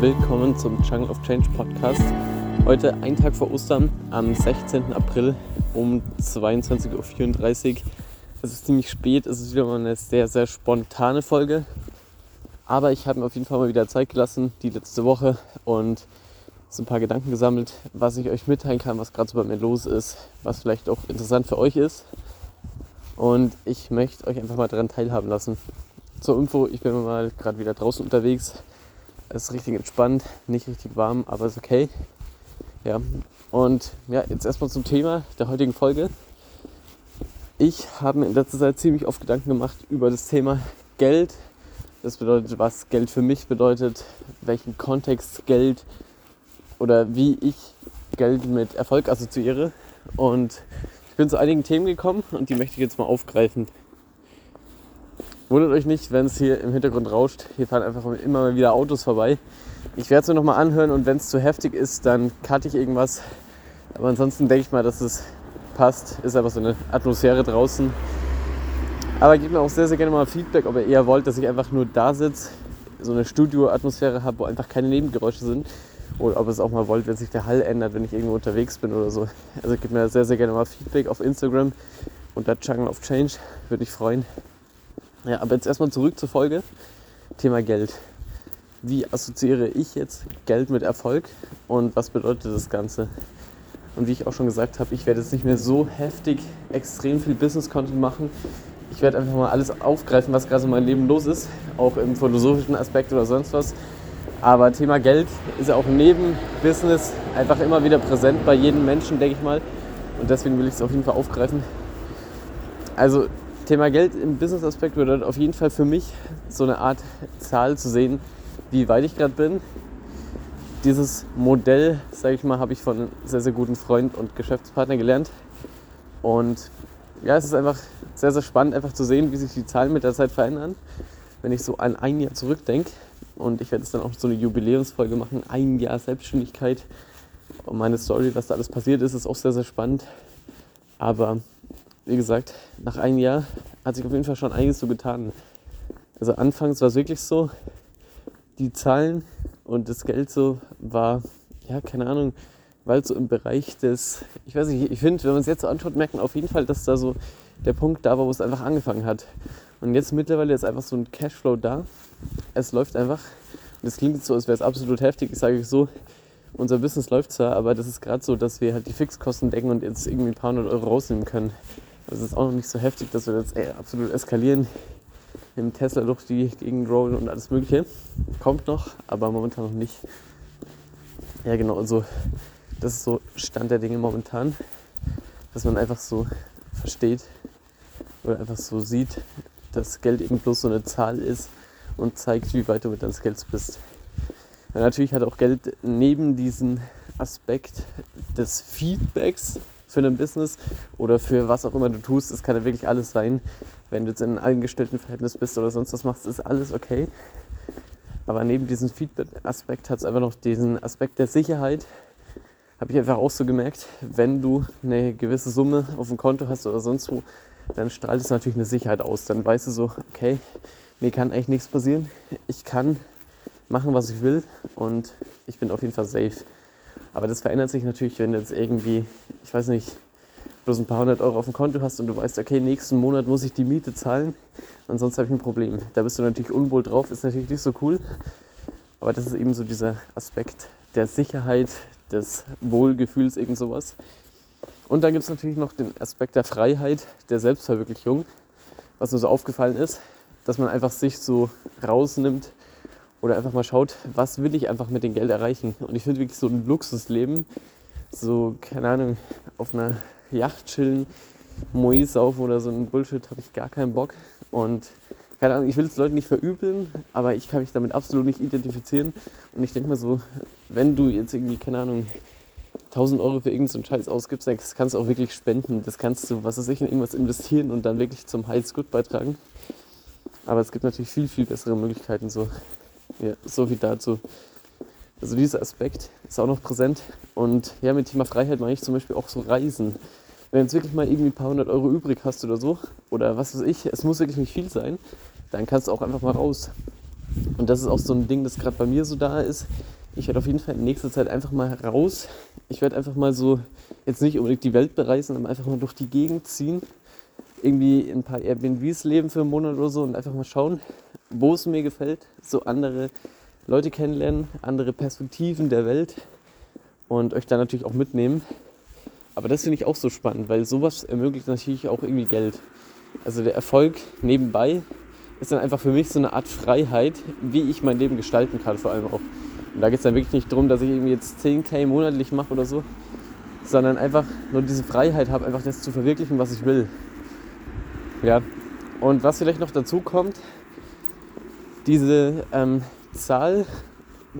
willkommen zum Jungle of Change Podcast. Heute, ein Tag vor Ostern, am 16. April um 22.34 Uhr. Es ist ziemlich spät, es ist wieder mal eine sehr, sehr spontane Folge. Aber ich habe mir auf jeden Fall mal wieder Zeit gelassen, die letzte Woche, und so ein paar Gedanken gesammelt, was ich euch mitteilen kann, was gerade so bei mir los ist, was vielleicht auch interessant für euch ist. Und ich möchte euch einfach mal daran teilhaben lassen. Zur Info, ich bin mal gerade wieder draußen unterwegs. Es ist richtig entspannt, nicht richtig warm, aber ist okay. Ja, und ja, jetzt erstmal zum Thema der heutigen Folge. Ich habe mir in letzter Zeit ziemlich oft Gedanken gemacht über das Thema Geld. Das bedeutet, was Geld für mich bedeutet, welchen Kontext Geld oder wie ich Geld mit Erfolg assoziiere. Und ich bin zu einigen Themen gekommen und die möchte ich jetzt mal aufgreifen. Wundert euch nicht, wenn es hier im Hintergrund rauscht. Hier fahren einfach immer mal wieder Autos vorbei. Ich werde es mir nochmal anhören und wenn es zu heftig ist, dann cutte ich irgendwas. Aber ansonsten denke ich mal, dass es passt. Ist einfach so eine Atmosphäre draußen. Aber gebt mir auch sehr, sehr gerne mal Feedback, ob ihr eher wollt, dass ich einfach nur da sitze, so eine Studio-Atmosphäre habe, wo einfach keine Nebengeräusche sind. Oder ob ihr es auch mal wollt, wenn sich der Hall ändert, wenn ich irgendwo unterwegs bin oder so. Also gebt mir sehr, sehr gerne mal Feedback auf Instagram unter Jungle of Change. Würde ich freuen. Ja, aber jetzt erstmal zurück zur Folge. Thema Geld. Wie assoziiere ich jetzt Geld mit Erfolg und was bedeutet das Ganze? Und wie ich auch schon gesagt habe, ich werde jetzt nicht mehr so heftig extrem viel Business-Content machen. Ich werde einfach mal alles aufgreifen, was gerade in meinem Leben los ist, auch im philosophischen Aspekt oder sonst was. Aber Thema Geld ist ja auch neben Business einfach immer wieder präsent bei jedem Menschen, denke ich mal. Und deswegen will ich es auf jeden Fall aufgreifen. Also Thema Geld im Business-Aspekt bedeutet auf jeden Fall für mich so eine Art Zahl zu sehen, wie weit ich gerade bin. Dieses Modell, sage ich mal, habe ich von einem sehr, sehr guten Freund und Geschäftspartner gelernt. Und ja, es ist einfach sehr, sehr spannend, einfach zu sehen, wie sich die Zahlen mit der Zeit verändern. Wenn ich so an ein Jahr zurückdenke, und ich werde jetzt dann auch so eine Jubiläumsfolge machen, ein Jahr Selbstständigkeit und meine Story, was da alles passiert ist, ist auch sehr, sehr spannend. Aber wie gesagt, nach einem Jahr hat sich auf jeden Fall schon einiges so getan. Also anfangs war es wirklich so, die Zahlen und das Geld so war, ja, keine Ahnung, weil so im Bereich des, ich weiß nicht, ich finde, wenn man es jetzt so anschaut, merkt man auf jeden Fall, dass da so der Punkt da war, wo es einfach angefangen hat. Und jetzt mittlerweile ist einfach so ein Cashflow da. Es läuft einfach. Und es klingt so, als wäre es absolut heftig. Ich sage euch so, unser Business läuft zwar, aber das ist gerade so, dass wir halt die Fixkosten decken und jetzt irgendwie ein paar hundert Euro rausnehmen können. Das ist auch noch nicht so heftig, dass wir jetzt ey, absolut eskalieren. Im Tesla durch die Gegend rollen und alles Mögliche. Kommt noch, aber momentan noch nicht. Ja, genau, also das ist so Stand der Dinge momentan. Dass man einfach so versteht oder einfach so sieht, dass Geld eben bloß so eine Zahl ist und zeigt, wie weit du mit deines Gelds bist. Ja, natürlich hat auch Geld neben diesem Aspekt des Feedbacks für ein Business oder für was auch immer du tust. Es kann ja wirklich alles sein. Wenn du jetzt in einem Angestelltenverhältnis bist oder sonst was machst, ist alles okay. Aber neben diesem Feedback-Aspekt hat es einfach noch diesen Aspekt der Sicherheit. Habe ich einfach auch so gemerkt, wenn du eine gewisse Summe auf dem Konto hast oder sonst wo, dann strahlt es natürlich eine Sicherheit aus. Dann weißt du so, okay, mir kann eigentlich nichts passieren. Ich kann machen, was ich will und ich bin auf jeden Fall safe. Aber das verändert sich natürlich, wenn du jetzt irgendwie, ich weiß nicht, bloß ein paar hundert Euro auf dem Konto hast und du weißt, okay, nächsten Monat muss ich die Miete zahlen, ansonsten habe ich ein Problem. Da bist du natürlich unwohl drauf, ist natürlich nicht so cool. Aber das ist eben so dieser Aspekt der Sicherheit, des Wohlgefühls, irgend sowas. Und dann gibt es natürlich noch den Aspekt der Freiheit, der Selbstverwirklichung, was mir so aufgefallen ist, dass man einfach sich so rausnimmt oder einfach mal schaut, was will ich einfach mit dem Geld erreichen. Und ich finde wirklich so ein Luxusleben, so, keine Ahnung, auf einer Yacht chillen, Moe saufen oder so ein Bullshit, habe ich gar keinen Bock. Und keine Ahnung, ich will es Leuten nicht verübeln, aber ich kann mich damit absolut nicht identifizieren. Und ich denke mal so, wenn du jetzt irgendwie, keine Ahnung, 1000 Euro für irgendeinen Scheiß ausgibst, das kannst du auch wirklich spenden. Das kannst du, was weiß ich, in irgendwas investieren und dann wirklich zum Good beitragen. Aber es gibt natürlich viel, viel bessere Möglichkeiten, so ja, so viel dazu. Also dieser Aspekt ist auch noch präsent. Und ja, mit Thema Freiheit meine ich zum Beispiel auch so Reisen. Wenn du jetzt wirklich mal irgendwie ein paar hundert Euro übrig hast oder so, oder was weiß ich, es muss wirklich nicht viel sein, dann kannst du auch einfach mal raus. Und das ist auch so ein Ding, das gerade bei mir so da ist. Ich werde auf jeden Fall in nächster Zeit einfach mal raus. Ich werde einfach mal so, jetzt nicht unbedingt die Welt bereisen, aber einfach mal durch die Gegend ziehen. Irgendwie in ein paar Airbnbs leben für einen Monat oder so und einfach mal schauen, wo es mir gefällt. So andere Leute kennenlernen, andere Perspektiven der Welt und euch dann natürlich auch mitnehmen. Aber das finde ich auch so spannend, weil sowas ermöglicht natürlich auch irgendwie Geld. Also der Erfolg nebenbei ist dann einfach für mich so eine Art Freiheit, wie ich mein Leben gestalten kann, vor allem auch. Und da geht es dann wirklich nicht darum, dass ich irgendwie jetzt 10k monatlich mache oder so, sondern einfach nur diese Freiheit habe, einfach das zu verwirklichen, was ich will. Ja, und was vielleicht noch dazu kommt, diese ähm, Zahl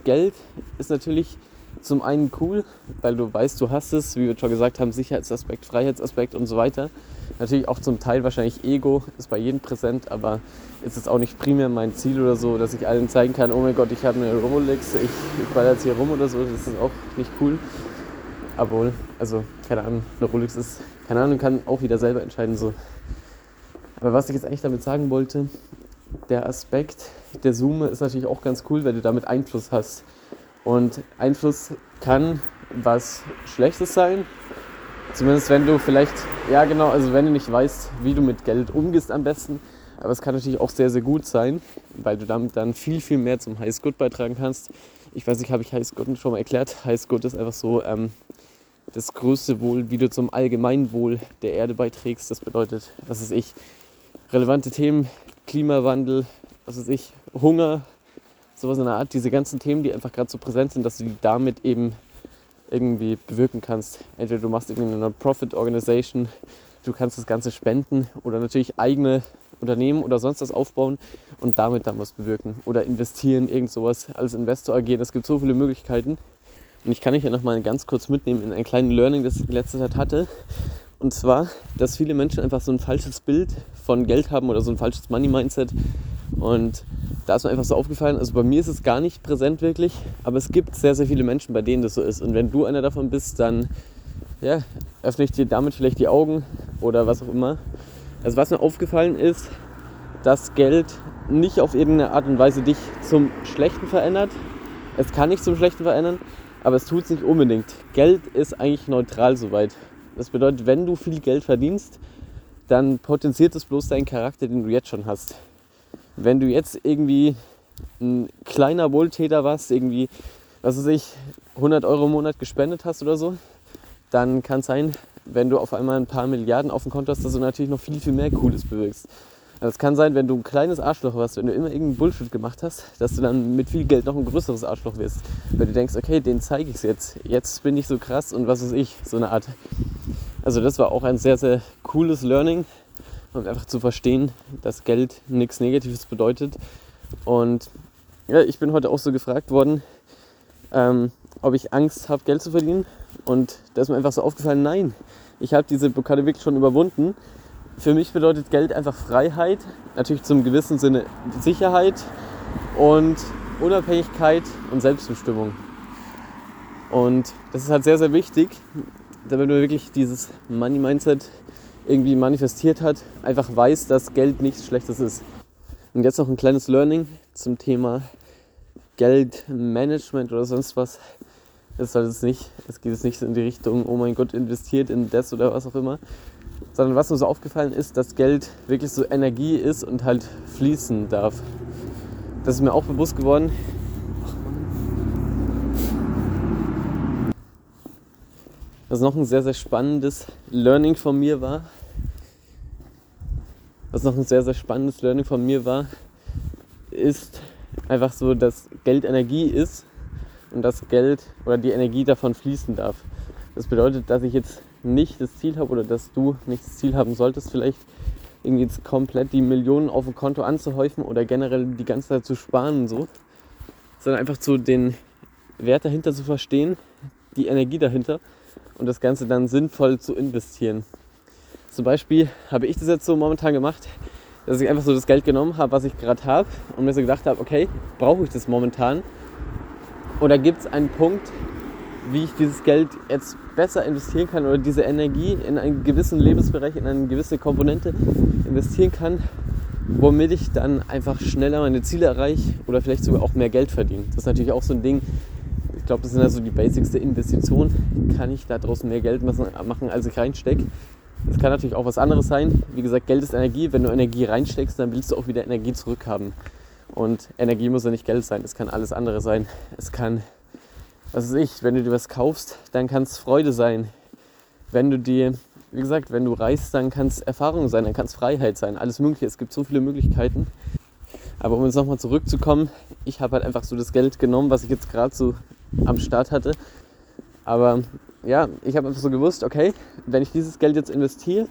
Geld ist natürlich zum einen cool, weil du weißt, du hast es, wie wir schon gesagt haben, Sicherheitsaspekt, Freiheitsaspekt und so weiter. Natürlich auch zum Teil wahrscheinlich Ego, ist bei jedem präsent, aber ist es auch nicht primär mein Ziel oder so, dass ich allen zeigen kann, oh mein Gott, ich habe eine Rolex, ich, baller jetzt hier rum oder so, das ist auch nicht cool. Aber also, keine Ahnung, eine Rolex ist, keine Ahnung, kann auch wieder selber entscheiden so. Aber was ich jetzt eigentlich damit sagen wollte, der Aspekt der Summe ist natürlich auch ganz cool, weil du damit Einfluss hast. Und Einfluss kann was Schlechtes sein. Zumindest wenn du vielleicht, ja genau, also wenn du nicht weißt, wie du mit Geld umgehst am besten. Aber es kann natürlich auch sehr, sehr gut sein, weil du damit dann viel, viel mehr zum Highest Good beitragen kannst. Ich weiß nicht, habe ich Highest Good schon mal erklärt? Highest Good ist einfach so ähm, das größte Wohl, wie du zum Allgemeinwohl der Erde beiträgst. Das bedeutet, was ist ich, relevante Themen, Klimawandel, was weiß ich, Hunger, sowas in der Art, diese ganzen Themen, die einfach gerade so präsent sind, dass du die damit eben irgendwie bewirken kannst. Entweder du machst irgendwie eine Non-Profit-Organisation, du kannst das Ganze spenden oder natürlich eigene Unternehmen oder sonst was aufbauen und damit dann was bewirken. Oder investieren, irgend sowas, als Investor agieren. Es gibt so viele Möglichkeiten. Und ich kann euch ja noch mal ganz kurz mitnehmen in ein kleines Learning, das ich in letzter Zeit hatte. Und zwar, dass viele Menschen einfach so ein falsches Bild von Geld haben oder so ein falsches Money-Mindset. Und da ist mir einfach so aufgefallen, also bei mir ist es gar nicht präsent wirklich, aber es gibt sehr, sehr viele Menschen, bei denen das so ist. Und wenn du einer davon bist, dann ja, öffne ich dir damit vielleicht die Augen oder was auch immer. Also was mir aufgefallen ist, dass Geld nicht auf irgendeine Art und Weise dich zum Schlechten verändert. Es kann nicht zum Schlechten verändern, aber es tut es nicht unbedingt. Geld ist eigentlich neutral soweit. Das bedeutet, wenn du viel Geld verdienst, dann potenziert es bloß deinen Charakter, den du jetzt schon hast. Wenn du jetzt irgendwie ein kleiner Wohltäter warst, irgendwie, was weiß ich, 100 Euro im Monat gespendet hast oder so, dann kann es sein, wenn du auf einmal ein paar Milliarden auf dem Konto hast, dass du natürlich noch viel, viel mehr Cooles bewirkst. Es kann sein, wenn du ein kleines Arschloch warst, wenn du immer irgendeinen Bullshit gemacht hast, dass du dann mit viel Geld noch ein größeres Arschloch wirst. Weil du denkst, okay, den zeige ich es jetzt. Jetzt bin ich so krass und was weiß ich, so eine Art. Also das war auch ein sehr, sehr cooles Learning, um einfach zu verstehen, dass Geld nichts Negatives bedeutet. Und ja, ich bin heute auch so gefragt worden, ähm, ob ich Angst habe, Geld zu verdienen. Und da ist mir einfach so aufgefallen, nein, ich habe diese Blockade wirklich schon überwunden. Für mich bedeutet Geld einfach Freiheit, natürlich zum gewissen Sinne Sicherheit und Unabhängigkeit und Selbstbestimmung. Und das ist halt sehr, sehr wichtig, damit man wirklich dieses Money-Mindset irgendwie manifestiert hat, einfach weiß, dass Geld nichts Schlechtes ist. Und jetzt noch ein kleines Learning zum Thema Geldmanagement oder sonst was. Es soll es nicht, es geht jetzt nicht in die Richtung, oh mein Gott, investiert in das oder was auch immer. Sondern was mir so aufgefallen ist, dass Geld wirklich so Energie ist und halt fließen darf. Das ist mir auch bewusst geworden. Was noch ein sehr, sehr spannendes Learning von mir war. Was noch ein sehr, sehr spannendes Learning von mir war, ist einfach so, dass Geld Energie ist und dass Geld oder die Energie davon fließen darf. Das bedeutet, dass ich jetzt nicht das Ziel habe oder dass du nicht das Ziel haben solltest, vielleicht irgendwie jetzt komplett die Millionen auf dem Konto anzuhäufen oder generell die ganze Zeit zu sparen und so, sondern einfach zu den Wert dahinter zu verstehen, die Energie dahinter und das Ganze dann sinnvoll zu investieren. Zum Beispiel habe ich das jetzt so momentan gemacht, dass ich einfach so das Geld genommen habe, was ich gerade habe und mir so gedacht habe, okay, brauche ich das momentan? Oder gibt es einen Punkt, wie ich dieses Geld jetzt besser investieren kann oder diese Energie in einen gewissen Lebensbereich, in eine gewisse Komponente investieren kann, womit ich dann einfach schneller meine Ziele erreiche oder vielleicht sogar auch mehr Geld verdiene. Das ist natürlich auch so ein Ding. Ich glaube, das sind also die Basics der Investition. Kann ich daraus mehr Geld machen, als ich reinstecke? Es kann natürlich auch was anderes sein. Wie gesagt, Geld ist Energie. Wenn du Energie reinsteckst, dann willst du auch wieder Energie zurückhaben. Und Energie muss ja nicht Geld sein. Es kann alles andere sein. Es kann, was weiß ich, wenn du dir was kaufst, dann kann es Freude sein. Wenn du dir, wie gesagt, wenn du reist, dann kann es Erfahrung sein, dann kann es Freiheit sein. Alles Mögliche. Es gibt so viele Möglichkeiten. Aber um jetzt nochmal zurückzukommen, ich habe halt einfach so das Geld genommen, was ich jetzt gerade so am Start hatte. Aber ja, ich habe einfach so gewusst, okay, wenn ich dieses Geld jetzt investiere,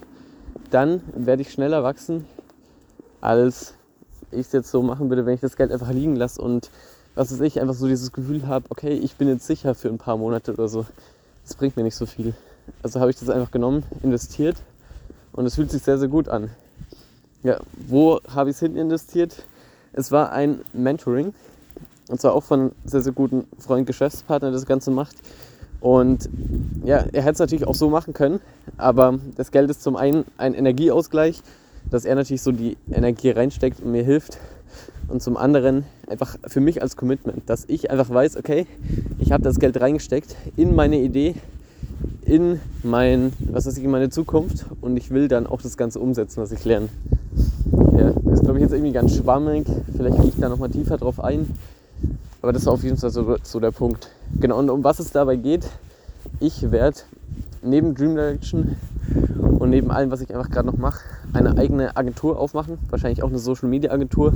dann werde ich schneller wachsen, als ich es jetzt so machen würde, wenn ich das Geld einfach liegen lasse und was weiß ich, einfach so dieses Gefühl habe, okay, ich bin jetzt sicher für ein paar Monate oder so. Das bringt mir nicht so viel. Also habe ich das einfach genommen, investiert und es fühlt sich sehr, sehr gut an. Ja, wo habe ich es hin investiert? Es war ein Mentoring und zwar auch von einem sehr, sehr guten Freund, Geschäftspartner, der das Ganze macht. Und ja, er hätte es natürlich auch so machen können, aber das Geld ist zum einen ein Energieausgleich, dass er natürlich so die Energie reinsteckt und mir hilft. Und zum anderen einfach für mich als Commitment, dass ich einfach weiß, okay, ich habe das Geld reingesteckt in meine Idee, in mein, was weiß ich, in meine Zukunft und ich will dann auch das Ganze umsetzen, was ich lerne. Ja, das ist glaube ich jetzt irgendwie ganz schwammig, vielleicht gehe ich da nochmal tiefer drauf ein. Aber das ist auf jeden Fall so, so der Punkt. Genau, und um was es dabei geht, ich werde neben Dream Direction und neben allem, was ich einfach gerade noch mache, eine eigene Agentur aufmachen. Wahrscheinlich auch eine Social Media Agentur.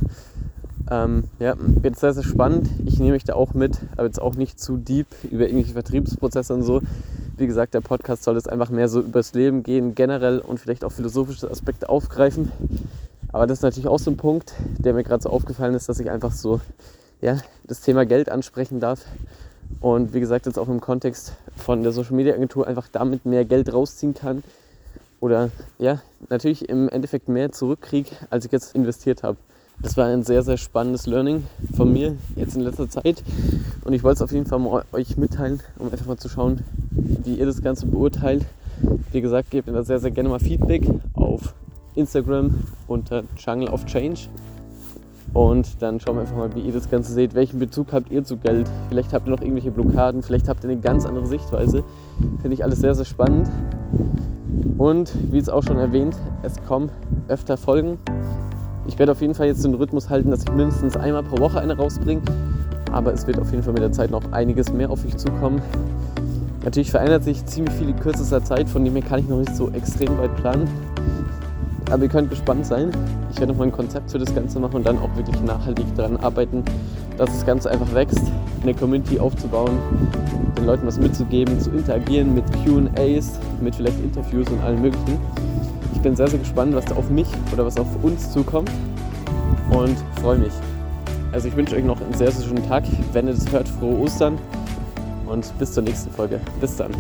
Ähm, ja, wird sehr, sehr spannend. Ich nehme mich da auch mit, aber jetzt auch nicht zu deep über irgendwelche Vertriebsprozesse und so. Wie gesagt, der Podcast soll jetzt einfach mehr so übers Leben gehen, generell und vielleicht auch philosophische Aspekte aufgreifen. Aber das ist natürlich auch so ein Punkt, der mir gerade so aufgefallen ist, dass ich einfach so ja, das Thema Geld ansprechen darf. Und wie gesagt, jetzt auch im Kontext von der Social Media Agentur einfach damit mehr Geld rausziehen kann. Oder ja, natürlich im Endeffekt mehr zurückkriege, als ich jetzt investiert habe. Das war ein sehr, sehr spannendes Learning von mir jetzt in letzter Zeit. Und ich wollte es auf jeden Fall mal euch mitteilen, um einfach mal zu schauen, wie ihr das Ganze beurteilt. Wie gesagt, gebt mir da sehr, sehr gerne mal Feedback auf Instagram unter Jungle of Change. Und dann schauen wir einfach mal, wie ihr das Ganze seht. Welchen Bezug habt ihr zu Geld? Vielleicht habt ihr noch irgendwelche Blockaden, vielleicht habt ihr eine ganz andere Sichtweise. Finde ich alles sehr, sehr spannend. Und wie es auch schon erwähnt, es kommen öfter Folgen. Ich werde auf jeden Fall jetzt den Rhythmus halten, dass ich mindestens einmal pro Woche eine rausbringe. Aber es wird auf jeden Fall mit der Zeit noch einiges mehr auf euch zukommen. Natürlich verändert sich ziemlich viel in kürzester Zeit, von dem her kann ich noch nicht so extrem weit planen. Aber ihr könnt gespannt sein. Ich werde nochmal ein Konzept für das Ganze machen und dann auch wirklich nachhaltig daran arbeiten, dass das Ganze einfach wächst, eine Community aufzubauen, den Leuten was mitzugeben, zu interagieren mit QAs, mit vielleicht Interviews und allem Möglichen. Ich bin sehr, sehr gespannt, was da auf mich oder was auf uns zukommt und freue mich. Also ich wünsche euch noch einen sehr, sehr schönen Tag. Wenn ihr das hört, frohe Ostern und bis zur nächsten Folge. Bis dann.